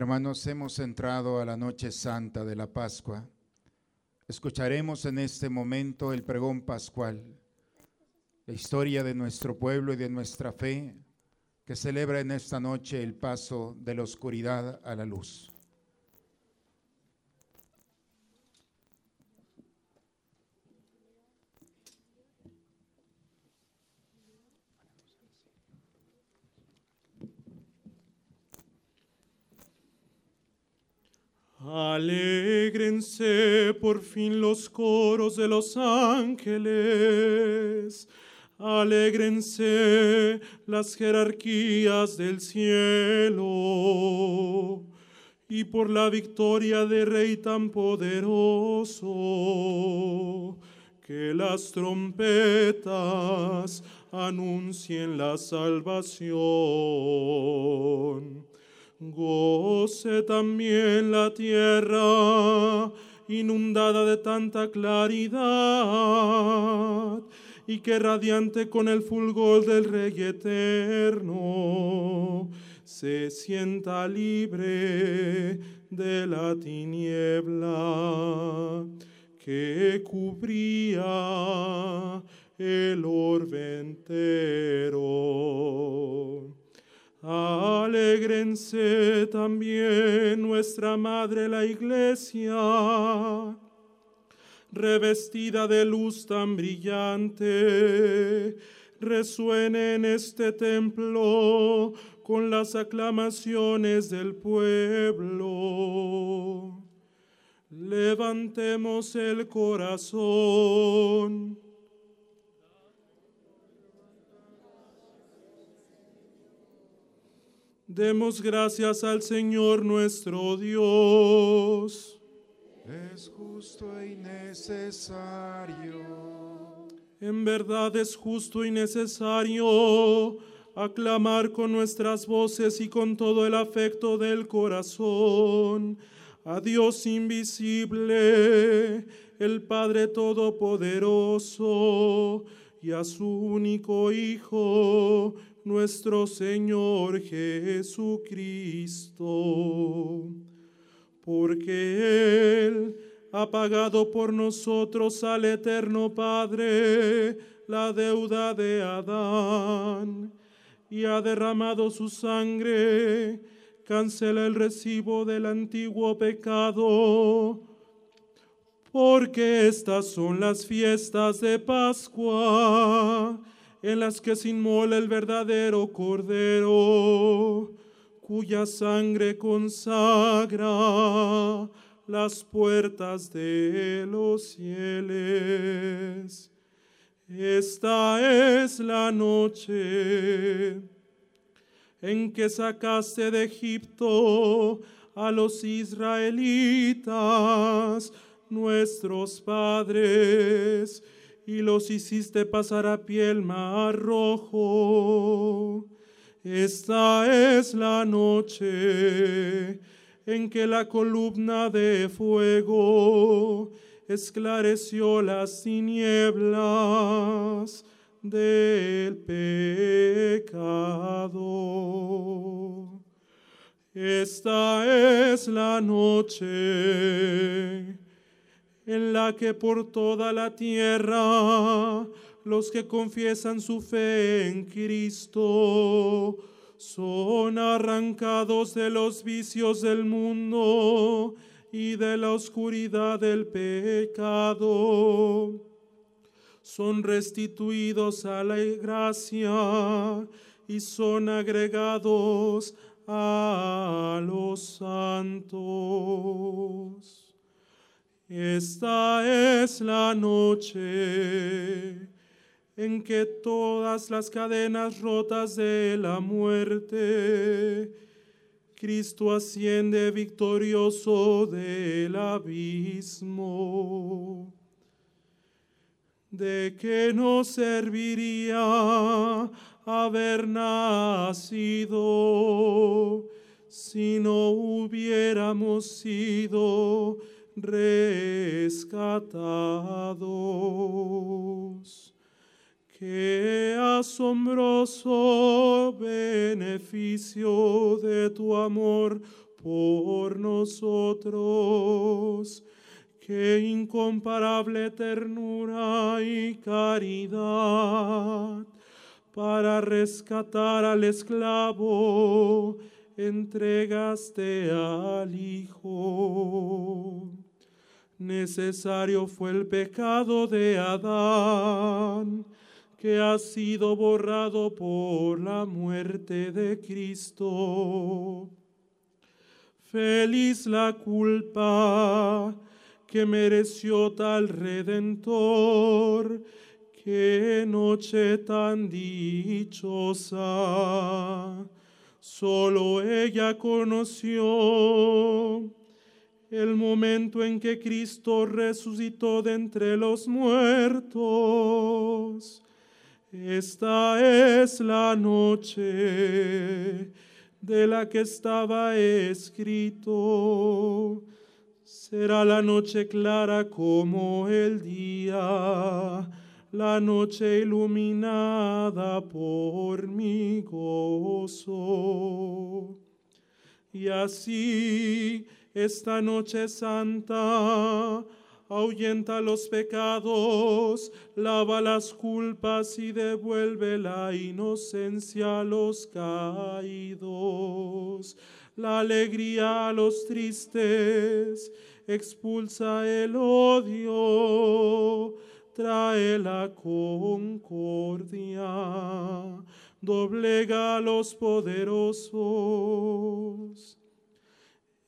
Hermanos, hemos entrado a la noche santa de la Pascua. Escucharemos en este momento el pregón pascual, la historia de nuestro pueblo y de nuestra fe que celebra en esta noche el paso de la oscuridad a la luz. Alégrense por fin los coros de los ángeles. Alégrense las jerarquías del cielo. Y por la victoria de Rey tan poderoso, que las trompetas anuncien la salvación. Goce también la tierra inundada de tanta claridad y que radiante con el fulgor del Rey eterno se sienta libre de la tiniebla que cubría el orbe entero. Alégrense también nuestra Madre la Iglesia, revestida de luz tan brillante, resuene en este templo con las aclamaciones del pueblo. Levantemos el corazón. Demos gracias al Señor nuestro Dios. Es justo y necesario. En verdad es justo y necesario aclamar con nuestras voces y con todo el afecto del corazón a Dios invisible, el Padre Todopoderoso, y a su único Hijo, nuestro Señor Jesucristo, porque Él ha pagado por nosotros al eterno Padre la deuda de Adán y ha derramado su sangre, cancela el recibo del antiguo pecado, porque estas son las fiestas de Pascua en las que se inmola el verdadero Cordero, cuya sangre consagra las puertas de los cielos. Esta es la noche en que sacaste de Egipto a los israelitas, nuestros padres, y los hiciste pasar a piel mar rojo. Esta es la noche en que la columna de fuego esclareció las tinieblas del pecado. Esta es la noche en la que por toda la tierra los que confiesan su fe en Cristo son arrancados de los vicios del mundo y de la oscuridad del pecado. Son restituidos a la gracia y son agregados a los santos. Esta es la noche en que todas las cadenas rotas de la muerte, Cristo asciende victorioso del abismo. ¿De qué nos serviría haber nacido si no hubiéramos sido rescatados. Qué asombroso beneficio de tu amor por nosotros. Qué incomparable ternura y caridad para rescatar al esclavo, entregaste al Hijo. Necesario fue el pecado de Adán, que ha sido borrado por la muerte de Cristo. Feliz la culpa que mereció tal redentor, qué noche tan dichosa. Solo ella conoció el momento en que Cristo resucitó de entre los muertos. Esta es la noche de la que estaba escrito. Será la noche clara como el día, la noche iluminada por mi gozo. Y así esta noche santa. Ahuyenta los pecados, lava las culpas y devuelve la inocencia a los caídos, la alegría a los tristes, expulsa el odio, trae la concordia, doblega a los poderosos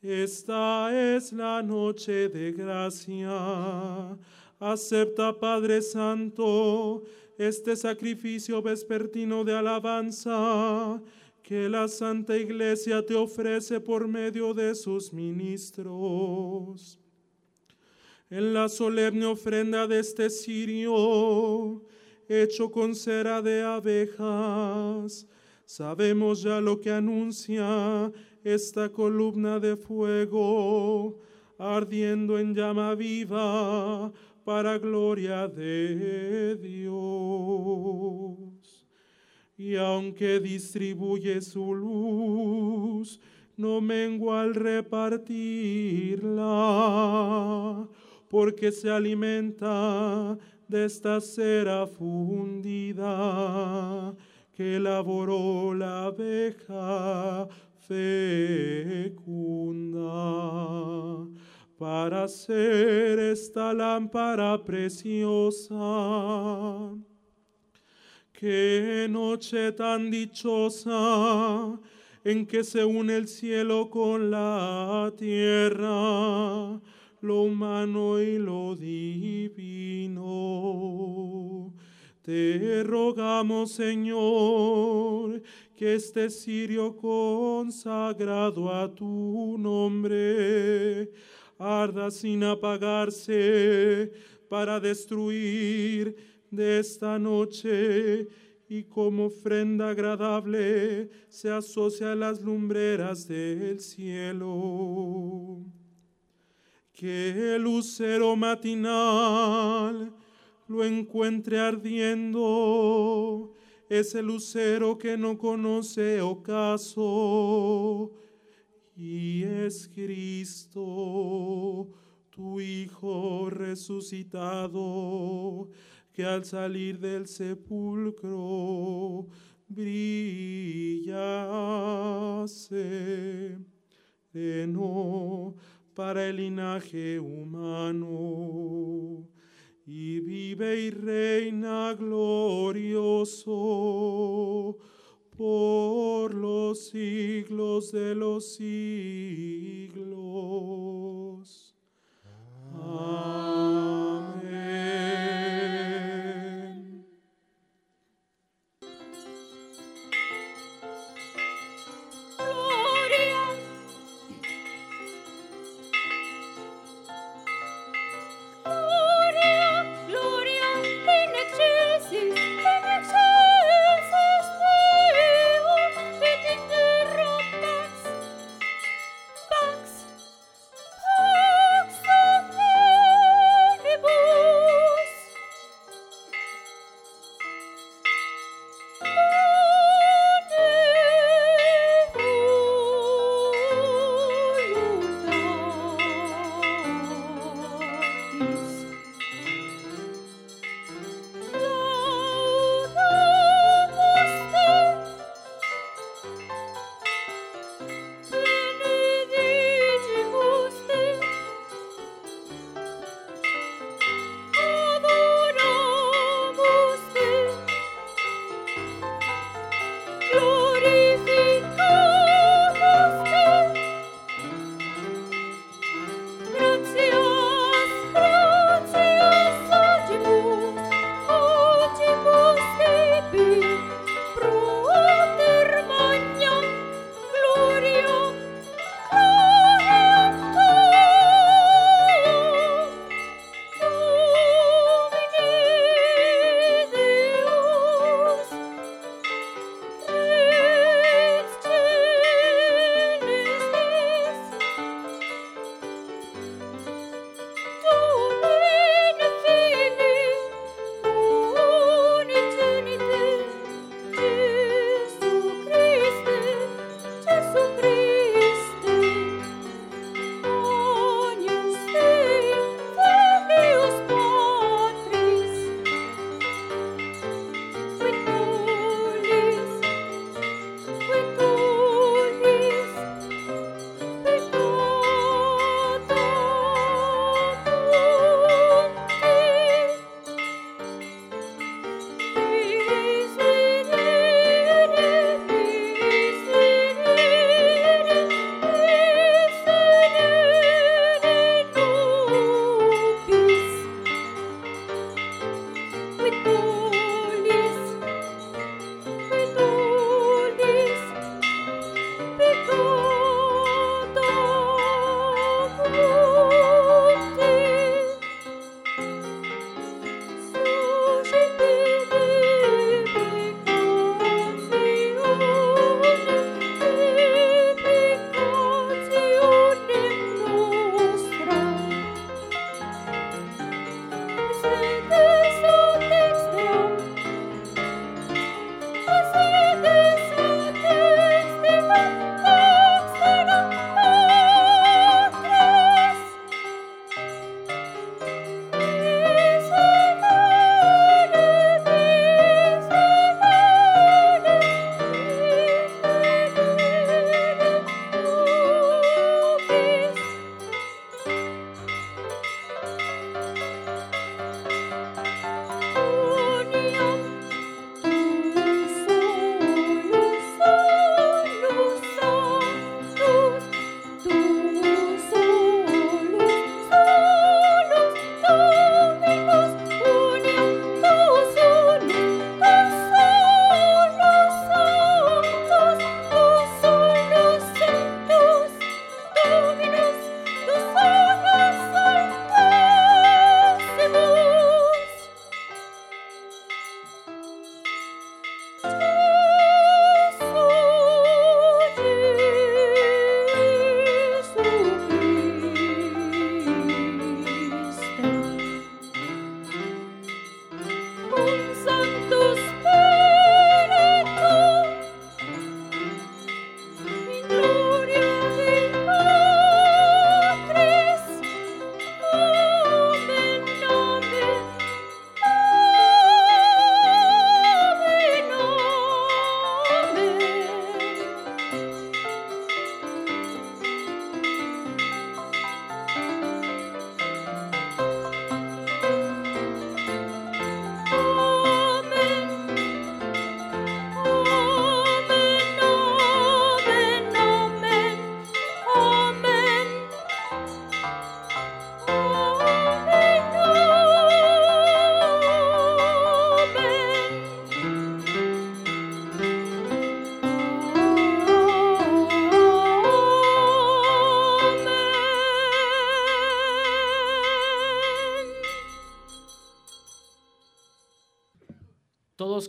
esta es la noche de gracia. Acepta, Padre Santo, este sacrificio vespertino de alabanza que la Santa Iglesia te ofrece por medio de sus ministros. En la solemne ofrenda de este cirio, hecho con cera de abejas, sabemos ya lo que anuncia esta columna de fuego ardiendo en llama viva para gloria de Dios. Y aunque distribuye su luz, no mengua al repartirla, porque se alimenta de esta cera fundida que elaboró la abeja fecunda para hacer esta lámpara preciosa. Qué noche tan dichosa en que se une el cielo con la tierra, lo humano y lo divino. Te rogamos, Señor, que este cirio consagrado a tu nombre arda sin apagarse para destruir de esta noche y como ofrenda agradable se asocia a las lumbreras del cielo. Que el lucero matinal lo encuentre ardiendo. Ese lucero que no conoce ocaso, y es Cristo, tu Hijo resucitado, que al salir del sepulcro brilla sereno para el linaje humano y vive y reina glorioso por los siglos de los siglos. Amén.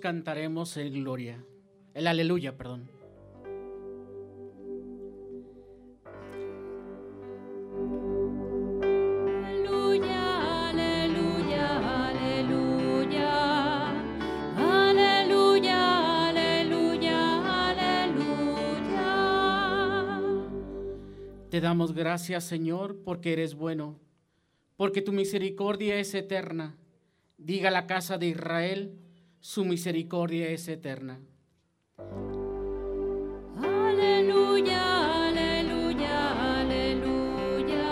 Cantaremos el gloria, el aleluya, perdón. Aleluya, aleluya, aleluya. Aleluya, aleluya, aleluya. Te damos gracias, Señor, porque eres bueno, porque tu misericordia es eterna. Diga la casa de Israel, su misericordia es eterna. Aleluya, aleluya, aleluya.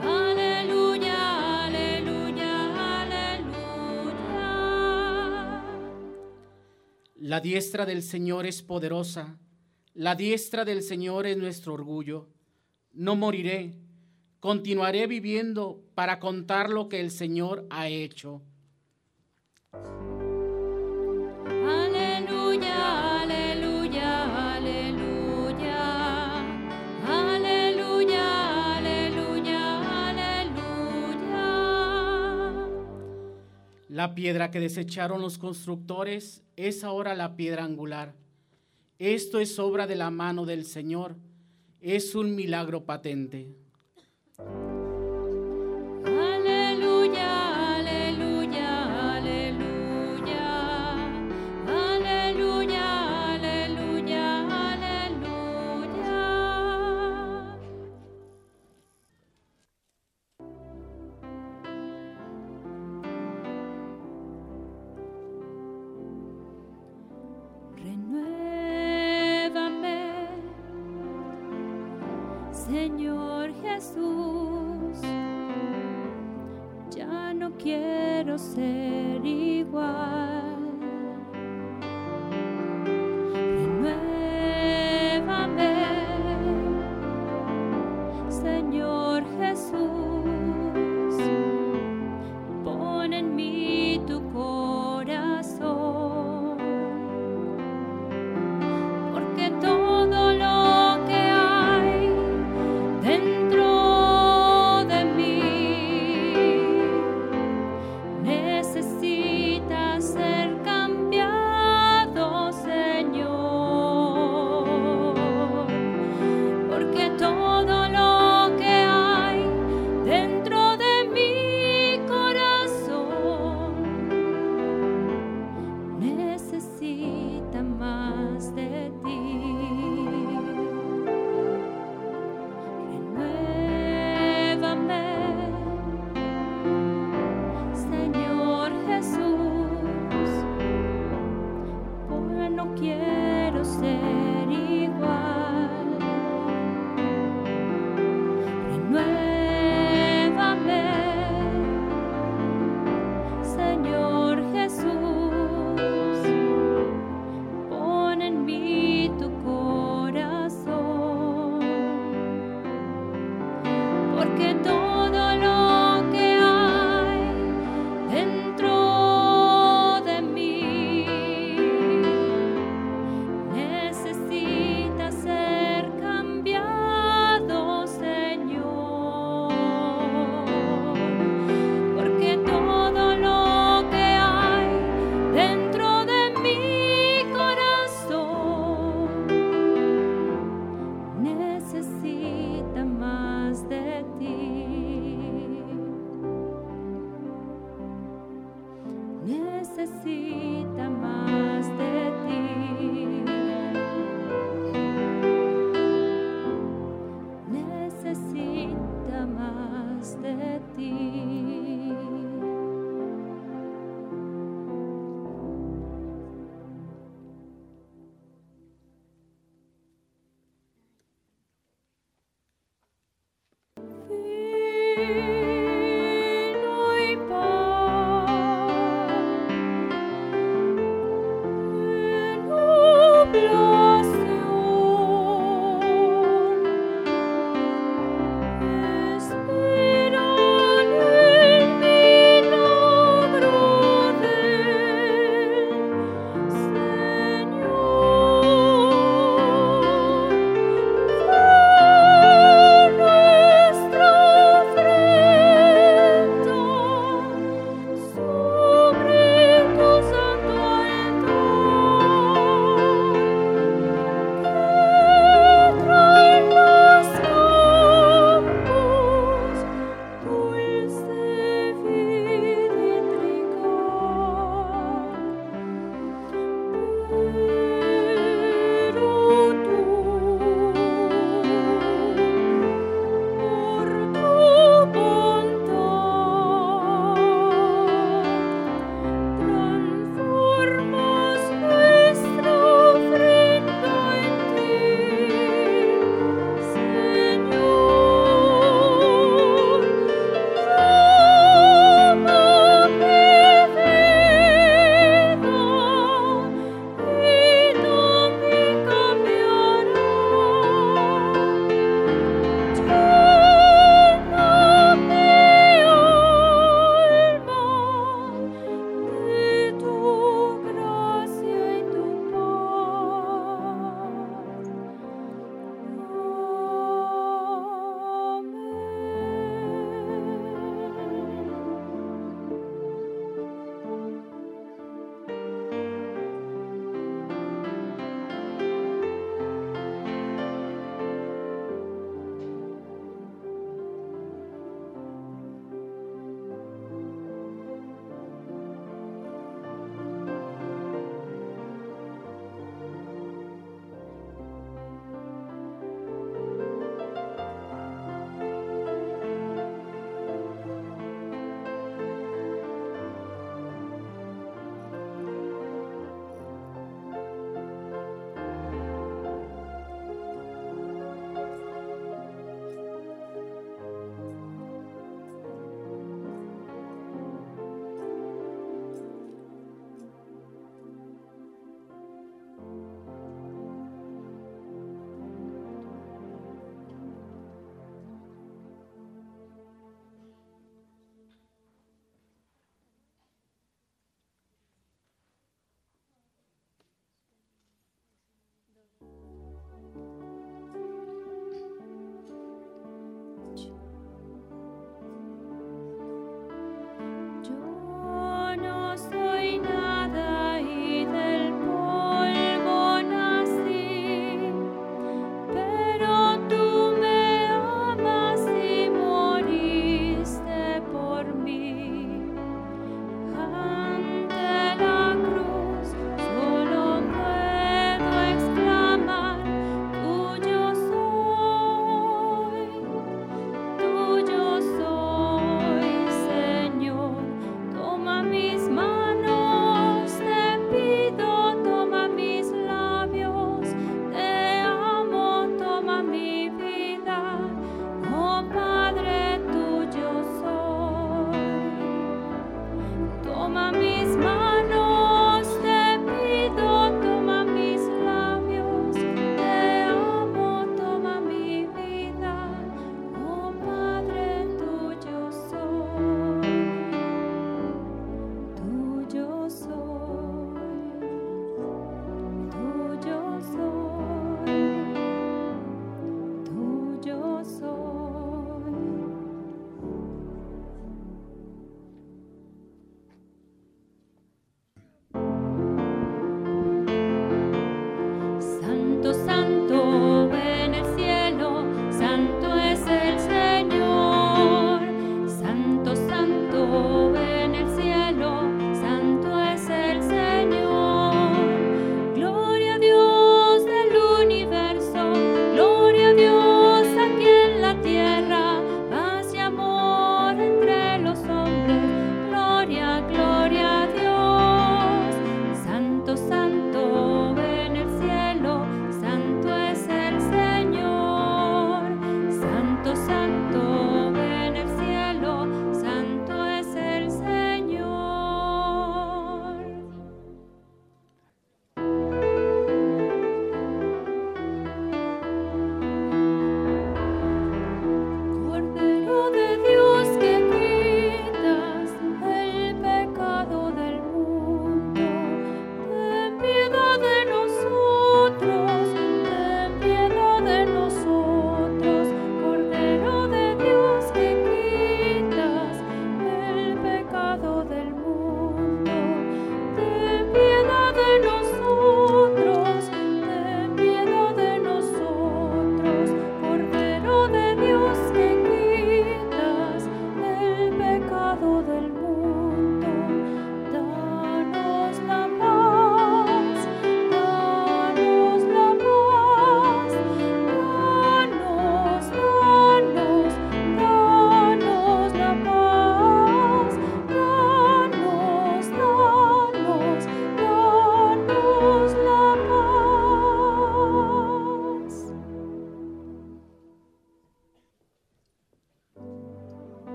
Aleluya, aleluya, aleluya. La diestra del Señor es poderosa, la diestra del Señor es nuestro orgullo. No moriré, continuaré viviendo para contar lo que el Señor ha hecho. La piedra que desecharon los constructores es ahora la piedra angular. Esto es obra de la mano del Señor, es un milagro patente. Necesita más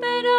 espero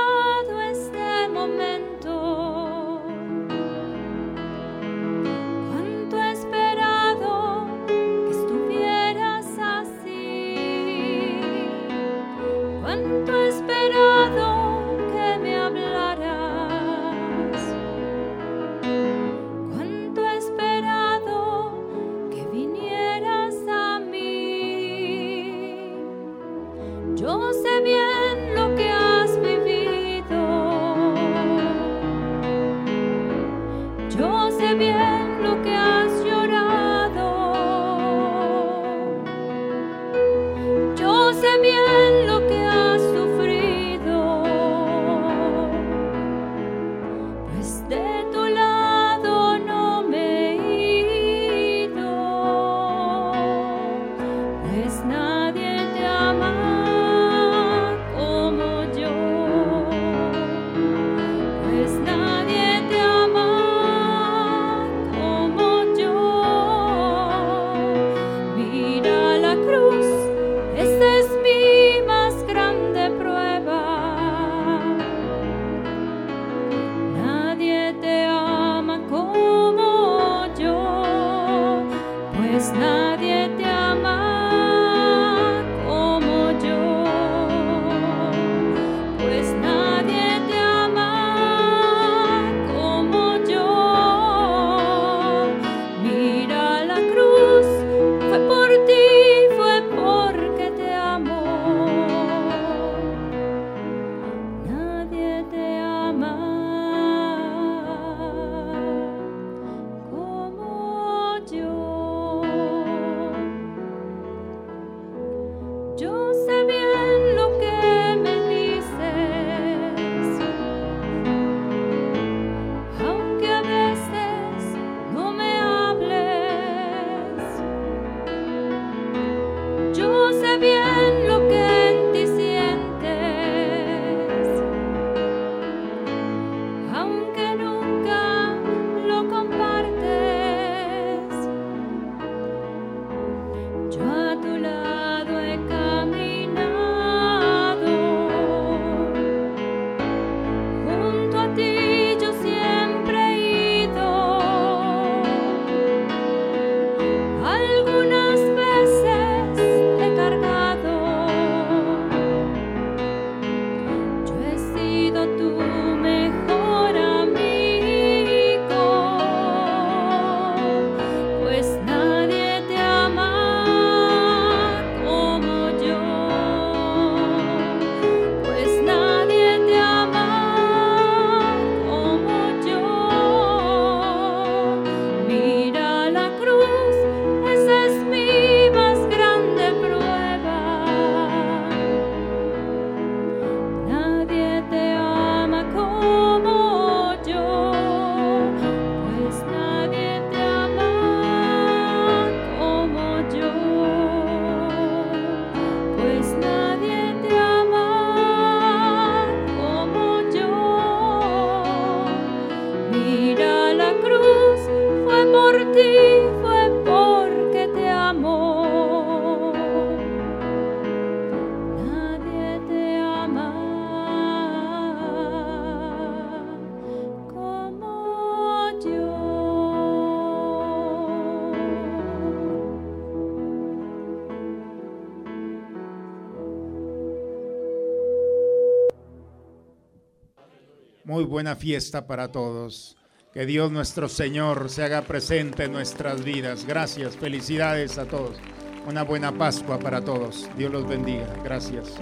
muy buena fiesta para todos. Que Dios nuestro Señor se haga presente en nuestras vidas. Gracias, felicidades a todos. Una buena Pascua para todos. Dios los bendiga. Gracias.